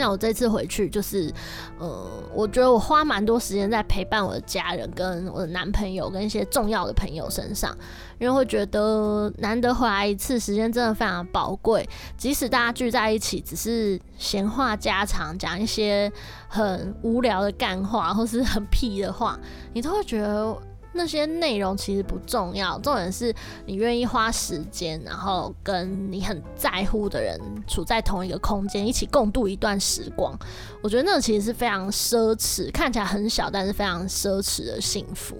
S2: 那我这次回去，就是，呃，我觉得我花蛮多时间在陪伴我的家人、跟我的男朋友、跟一些重要的朋友身上，因为会觉得难得回来一次，时间真的非常宝贵。即使大家聚在一起，只是闲话家常，讲一些很无聊的干话，或是很屁的话，你都会觉得。那些内容其实不重要，重点是你愿意花时间，然后跟你很在乎的人处在同一个空间，一起共度一段时光。我觉得那其实是非常奢侈，看起来很小，但是非常奢侈的幸福。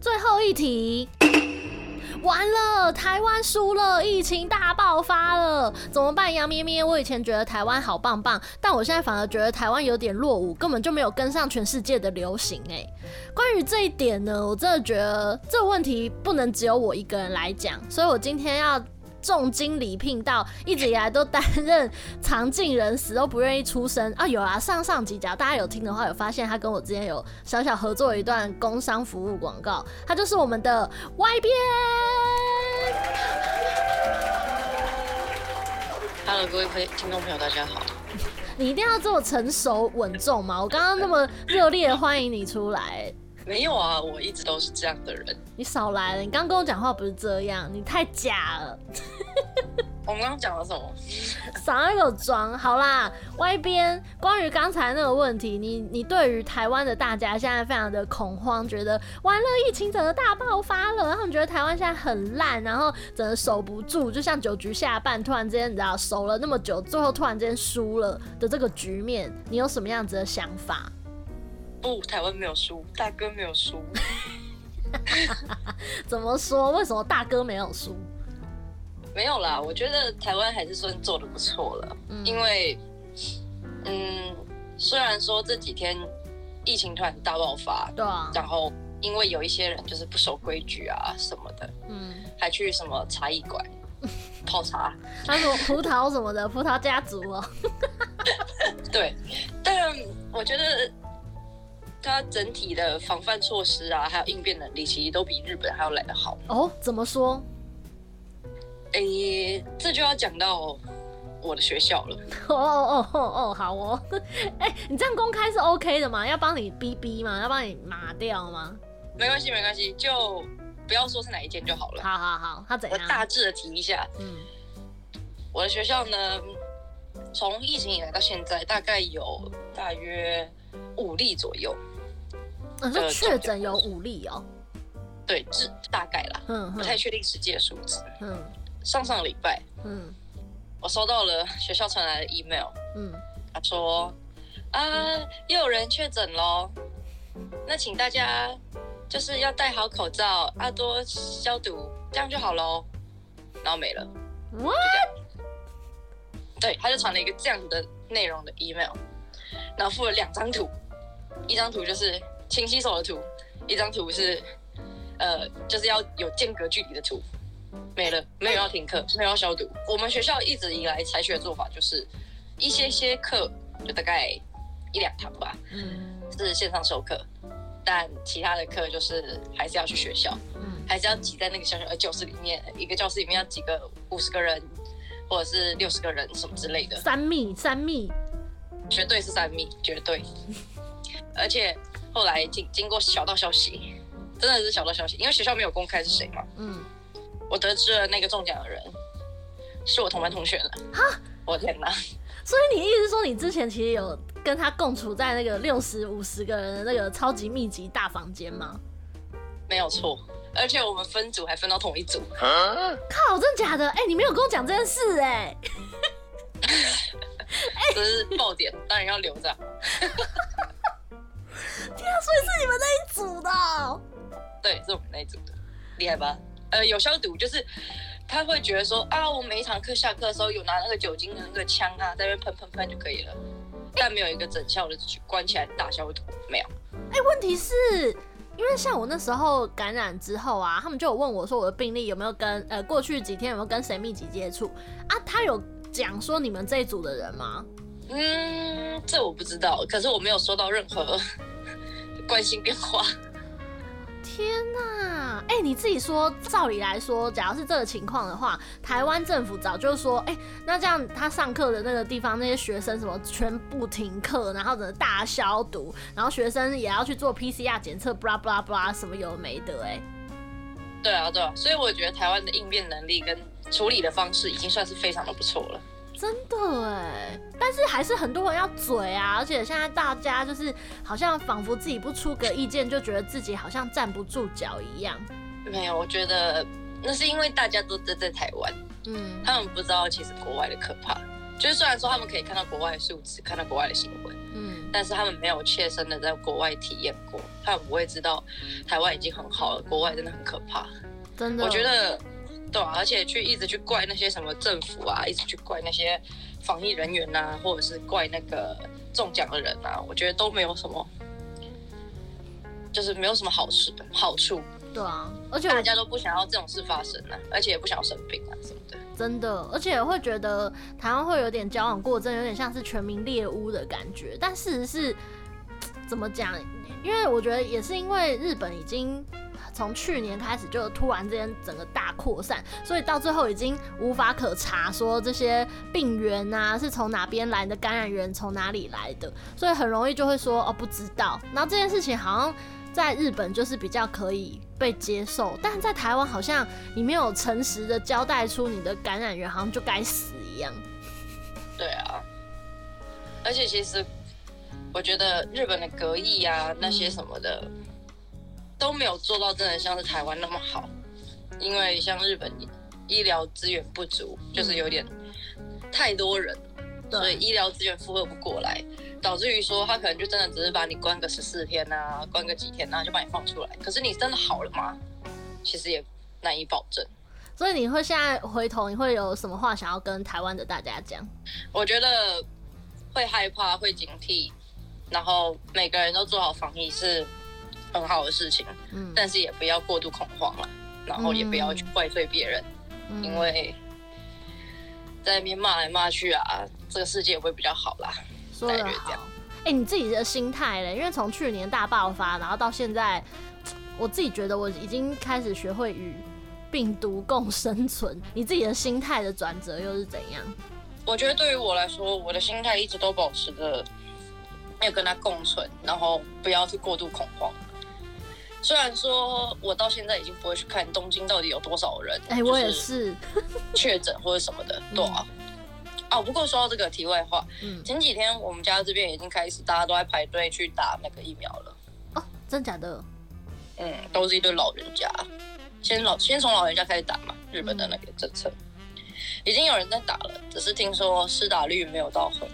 S2: 最后一题。完了，台湾输了，疫情大爆发了，怎么办？杨咩咩，我以前觉得台湾好棒棒，但我现在反而觉得台湾有点落伍，根本就没有跟上全世界的流行。哎，关于这一点呢，我真的觉得这个问题不能只有我一个人来讲，所以我今天要重金礼聘到一直以来都担任藏镜人，死都不愿意出声啊。有啊，上上集假如大家有听的话，有发现他跟我之间有小小合作一段工商服务广告，他就是我们的 Y 边。
S4: Hello，各位朋听众朋友，大家好。
S2: 你一定要这么成熟稳重吗？我刚刚那么热烈的欢迎你出来。
S4: 没有啊，我一直都是这样的人。
S2: 你少来了，你刚跟我讲话不是这样，你太假了。
S4: 我们刚刚讲了什么？
S2: 少一个装。好啦，Y 边，关于刚才那个问题，你你对于台湾的大家现在非常的恐慌，觉得完了，疫情整个大爆发了，他们觉得台湾现在很烂，然后整个守不住，就像九局下半突然之间你知道守了那么久，最后突然之间输了的这个局面，你有什么样子的想法？
S4: 不，台湾没有输，大哥没有输。
S2: 怎么说？为什么大哥没有输？
S4: 没有啦，我觉得台湾还是算做的不错了。嗯，因为，嗯，虽然说这几天疫情突然大爆发，
S2: 对啊，
S4: 然后因为有一些人就是不守规矩啊什么的，嗯，还去什么茶艺馆 泡茶，
S2: 还有葡萄什么的，葡萄家族哦。
S4: 对，但我觉得。它整体的防范措施啊，还有应变能力，其实都比日本还要来得好。
S2: 哦，怎么说？
S4: 诶、欸，这就要讲到我的学校了。
S2: 哦哦哦哦，好哦。哎、欸，你这样公开是 OK 的吗？要帮你逼逼吗？要帮你麻掉吗？
S4: 没关系，没关系，就不要说是哪一间就好了。
S2: 好好好，他怎样？
S4: 我大致的提一下。嗯，我的学校呢，从疫情以来到现在，大概有大约五例左右。
S2: 嗯，说确诊有五例哦，
S4: 对，是大概啦，嗯，不太确定实际的数字。嗯，上上个礼拜，嗯，我收到了学校传来的 email，嗯，他说啊，又有人确诊喽，那请大家就是要戴好口罩，啊，多消毒，这样就好喽，然后没了。What？对，他就传了一个这样的内容的 email，然后附了两张图，一张图就是。勤洗手的图，一张图是，呃，就是要有间隔距离的图，没了，没有要停课，没有要消毒。我们学校一直以来采取的做法就是，一些些课就大概一两堂吧，嗯，是线上授课，但其他的课就是还是要去学校，嗯，还是要挤在那个小小的教室里面，一个教室里面要挤个五十个人，或者是六十个人什么之类的。
S2: 三密，三密，
S4: 绝对是三密，绝对，而且。后来经经过小道消息，真的是小道消息，因为学校没有公开是谁嘛。嗯，我得知了那个中奖的人是我同班同学了。哈，我天哪！
S2: 所以你意思是说，你之前其实有跟他共处在那个六十五十个人的那个超级密集大房间吗？
S4: 没有错，而且我们分组还分到同一组。
S2: 啊、靠，真的假的？哎、欸，你没有跟我讲这件事哎、欸。
S4: 这是爆点，当然要留着。
S2: 天啊，所以是你们那一组的？
S4: 对，是我们那一组的，厉害吧？呃，有消毒，就是他会觉得说啊，我每一堂课下课的时候有拿那个酒精的那个枪啊，在那边喷喷喷就可以了，但没有一个整校的去关起来大消毒，没有。
S2: 哎、欸，问题是因为像我那时候感染之后啊，他们就有问我说我的病例有没有跟呃过去几天有没有跟谁密集接触啊？他有讲说你们这一组的人吗？
S4: 嗯，这我不知道，可是我没有收到任何。关心变化，
S2: 天哪！哎、欸，你自己说，照理来说，假如是这个情况的话，台湾政府早就说，哎、欸，那这样他上课的那个地方，那些学生什么全部停课，然后整个大消毒，然后学生也要去做 PCR 检测，布拉布拉布拉，什么有没的、欸？哎，
S4: 对啊，对啊，所以我觉得台湾的应变能力跟处理的方式已经算是非常的不错了。
S2: 真的哎，但是还是很多人要嘴啊，而且现在大家就是好像仿佛自己不出个意见，就觉得自己好像站不住脚一样。
S4: 没有，我觉得那是因为大家都在在台湾，嗯，他们不知道其实国外的可怕。就是虽然说他们可以看到国外的数字，看到国外的新闻，嗯，但是他们没有切身的在国外体验过，他们不会知道台湾已经很好了，国外真的很可怕。
S2: 真的，
S4: 我觉得。对啊，而且去一直去怪那些什么政府啊，一直去怪那些防疫人员啊，或者是怪那个中奖的人啊，我觉得都没有什么，就是没有什么好处的好处。
S2: 对啊，而且
S4: 大家都不想要这种事发生啊，而且也不想要生病啊什么的。
S2: 真的，而且会觉得台湾会有点矫枉过正，有点像是全民猎巫的感觉。但事实是，怎么讲？因为我觉得也是因为日本已经从去年开始就突然之间整个大扩散，所以到最后已经无法可查说这些病源啊是从哪边来的，感染源从哪里来的，所以很容易就会说哦不知道。然后这件事情好像。在日本就是比较可以被接受，但在台湾好像你没有诚实的交代出你的感染源，好像就该死一样。
S4: 对啊，而且其实我觉得日本的隔离啊那些什么的、嗯、都没有做到真的像是台湾那么好，因为像日本医疗资源不足，就是有点太多人，所以医疗资源负荷不过来。导致于说，他可能就真的只是把你关个十四天啊，关个几天啊，就把你放出来。可是你真的好了吗？其实也难以保证。
S2: 所以你会现在回头，你会有什么话想要跟台湾的大家讲？
S4: 我觉得会害怕，会警惕，然后每个人都做好防疫是很好的事情。嗯，但是也不要过度恐慌了，然后也不要去怪罪别人，嗯，因为在那边骂来骂去啊，这个世界也会比较好啦。说得好，
S2: 哎、欸，你自己的心态嘞？因为从去年大爆发，然后到现在，我自己觉得我已经开始学会与病毒共生存。你自己的心态的转折又是怎样？
S4: 我觉得对于我来说，我的心态一直都保持着要跟他共存，然后不要去过度恐慌。虽然说我到现在已经不会去看东京到底有多少人，哎、欸，
S2: 我也是
S4: 确诊或者什么的，对啊。哦，不过说到这个题外话，嗯，前几天我们家这边已经开始，大家都在排队去打那个疫苗了。
S2: 哦，真假的？
S4: 嗯，都是一堆老人家，先老先从老人家开始打嘛。日本的那个政策，嗯，已经有人在打了，只是听说施打率没有到很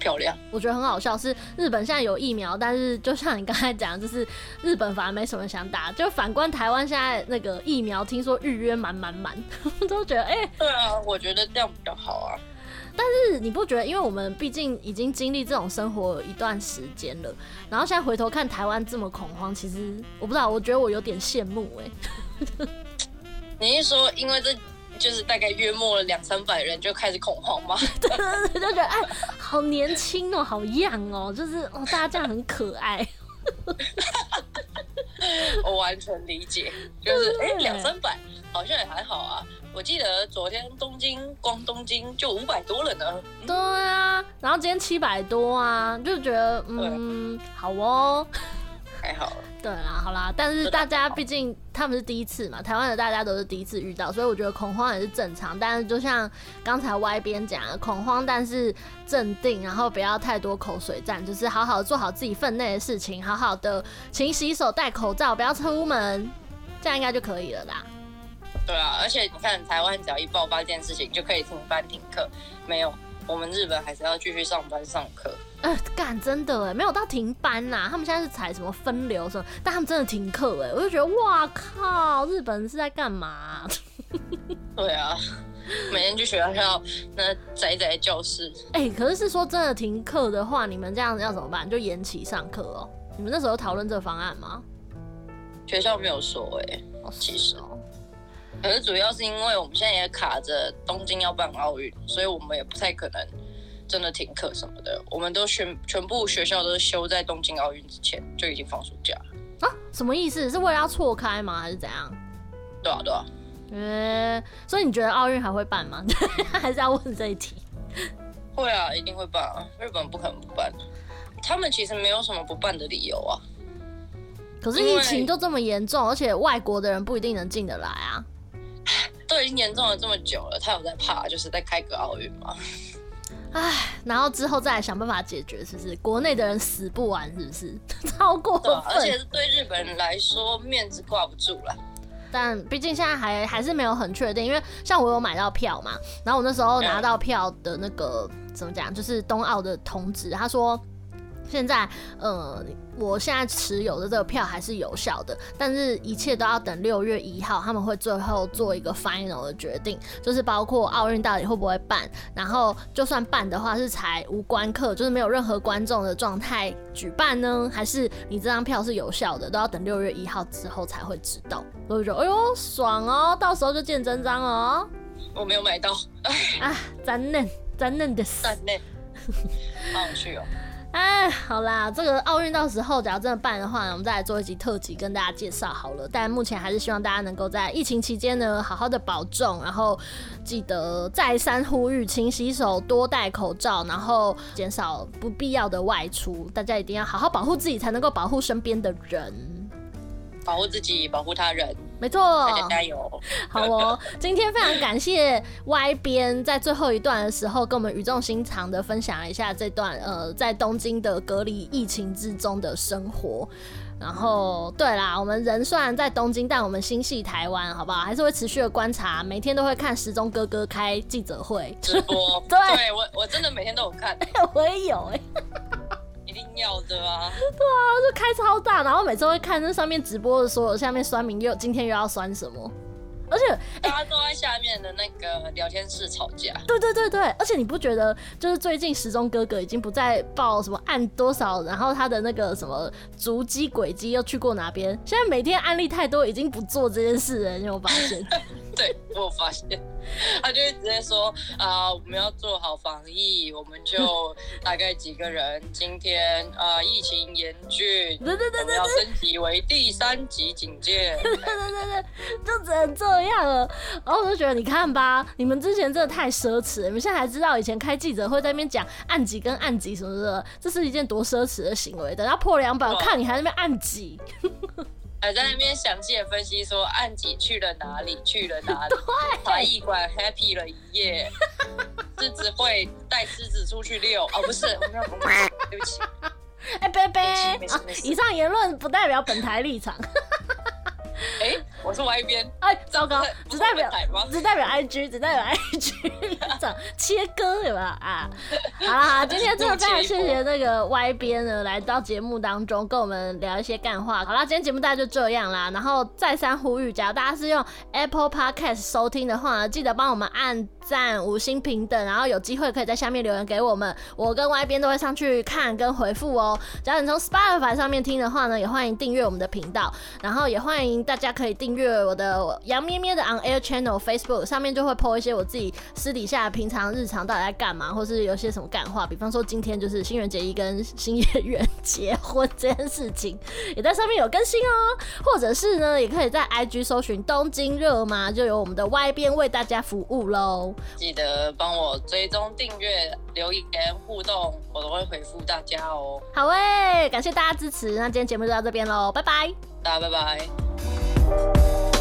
S4: 漂亮。
S2: 我觉得很好笑，是日本现在有疫苗，但是就像你刚才讲，就是日本反而没什么想打，就反观台湾现在那个疫苗，听说预约满满满，都觉得哎，欸，
S4: 对啊，我觉得这样比较好啊。
S2: 但是你不觉得，因为我们毕竟已经经历这种生活一段时间了，然后现在回头看台湾这么恐慌，其实我不知道，我觉得我有点羡慕哎、欸。
S4: 你是说，因为这就是大概约莫了两三百人就开始恐慌嘛？
S2: 对，就觉得哎，好年轻哦，好样哦，就是哦，大家这样很可爱。
S4: 我完全理解，就是哎，两三百好像也还好啊。我记得昨天东京光东京就五百多了呢。
S2: 对啊，然后今天七百多啊，就觉得嗯，好哦，
S4: 还好。
S2: 对啦，好啦，但是大家毕竟他们是第一次嘛，台湾的大家都是第一次遇到，所以我觉得恐慌也是正常。但是就像刚才 Y 边讲的，恐慌但是镇定，然后不要太多口水战，就是好好做好自己分内的事情，好好的勤洗手、戴口罩，不要出门，这样应该就可以了啦。
S4: 对啊，而且你看，台湾只要一爆发一件事情，就可以停班停课。没有，我们日本还是要继续上班上课。
S2: 呃，干，真的哎，没有到停班呐。他们现在是采什么分流什么，但他们真的停课哎，我就觉得哇靠，日本人是在干嘛？
S4: 对啊，每天去学校那宅宅教室。
S2: 哎，可是是说真的停课的话，你们这样子要怎么办？就延期上课哦？你们那时候讨论这个方案吗？
S4: 学校没有说哎，其实哦。可是主要是因为我们现在也卡着东京要办奥运，所以我们也不太可能真的停课什么的。我们都全全部学校都是休在东京奥运之前就已经放暑假了
S2: 啊？什么意思？是为了要错开吗？还是怎样？
S4: 对啊，对啊。
S2: 呃，所以你觉得奥运还会办吗？还是要问这一题？
S4: 会啊，一定会办啊！日本不可能不办，他们其实没有什么不办的理由啊。
S2: 可是疫情都这么严重，而且外国的人不一定能进得来啊。
S4: 都已经严重了这么久了，他有在怕，就是在开个奥运吗？
S2: 唉，然后之后再来想办法解决，是不是？国内的人死不完，是不是？超过分，
S4: 而且是对日本人来说面子挂不住了。
S2: 但毕竟现在还还是没有很确定，因为像我有买到票嘛，然后我那时候拿到票的那个、嗯、怎么讲，就是冬奥的通知，他说。现在，呃，我现在持有的这个票还是有效的，但是一切都要等六月一号，他们会最后做一个 final 的决定，就是包括奥运到底会不会办，然后就算办的话，是才无观客，就是没有任何观众的状态举办呢，还是你这张票是有效的，都要等六月一号之后才会知道。所以就哎呦，爽哦，到时候就见真章哦。
S4: 我没有买到，
S2: 啊，残念，残念的
S4: 残念，好想去哦。
S2: 哎，好啦，这个奥运到时候假如真的办的话，我们再来做一集特辑跟大家介绍好了。但目前还是希望大家能够在疫情期间呢，好好的保重，然后记得再三呼吁，勤洗手，多戴口罩，然后减少不必要的外出。大家一定要好好保护自己，才能够保护身边的人，
S4: 保护自己，保护他人。
S2: 没错，
S4: 大家加油！
S2: 好哦，今天非常感谢 Y 边在最后一段的时候跟我们语重心长的分享一下这段呃在东京的隔离疫情之中的生活。然后对啦，我们人虽然在东京，但我们心系台湾，好不好？还是会持续的观察，每天都会看时钟哥哥开记者会
S4: 直播。对，对我我真的每天都有看，
S2: 我也有哎。
S4: 一定要的啊！
S2: 对啊，就开超大，然后每次会看那上面直播的所有下面酸民又今天又要酸什么，而且
S4: 大家都在下面的那个聊天室吵架。
S2: 对对对对，而且你不觉得就是最近时钟哥哥已经不再报什么按多少，然后他的那个什么足迹轨迹又去过哪边？现在每天案例太多，已经不做这件事了，你有发现？
S4: 对，我有发现，他就会直接说啊，我们要做好防疫，我们就大概几个人。今天啊，疫情严峻，对对对对，我们要升级为第三级警戒。对对对对，
S2: 就只能这样了。然后我就觉得，你看吧，你们之前真的太奢侈了，你们现在还知道以前开记者会在那边讲按几跟按几什么的，这是一件多奢侈的行为。等到破两百，我看你还在那边按几。
S4: 还在那边详细的分析说，安吉去了哪里，去了哪里，才艺馆 happy 了一夜，狮子会带狮子出去遛，哦不是，我没有，对不起，
S2: 哎，贝贝，以上言论不代表本台立
S4: 场。我是 Y 边，
S2: 哎，糟糕，只代表只代表 IG，只代表 IG，这样切割有没有？啊，好啦，好，今天真的非常谢谢那个 Y 边呢，来到节目当中跟我们聊一些干话。好啦，今天节目大概就这样啦，然后再三呼吁，假如大家是用 Apple Podcast 收听的话呢，记得帮我们按赞、五星平等，然后有机会可以在下面留言给我们，我跟 Y 边都会上去看跟回复哦。假如你从 Spotify 上面听的话呢，也欢迎订阅我们的频道，然后也欢迎。大家可以订阅我的杨咩咩的 On Air Channel Facebook，上面就会 po 一些我自己私底下平常日常到底在干嘛，或是有些什么干话。比方说今天就是新垣结衣跟星野源结婚这件事情，也在上面有更新哦。或者是呢，也可以在 IG 搜寻东京热吗，就有我们的 Y 边为大家服务喽。记得帮我追踪、订阅、留言互动，我都会回复大家哦。好诶，感谢大家支持，那今天节目就到这边喽，拜拜，大家拜拜。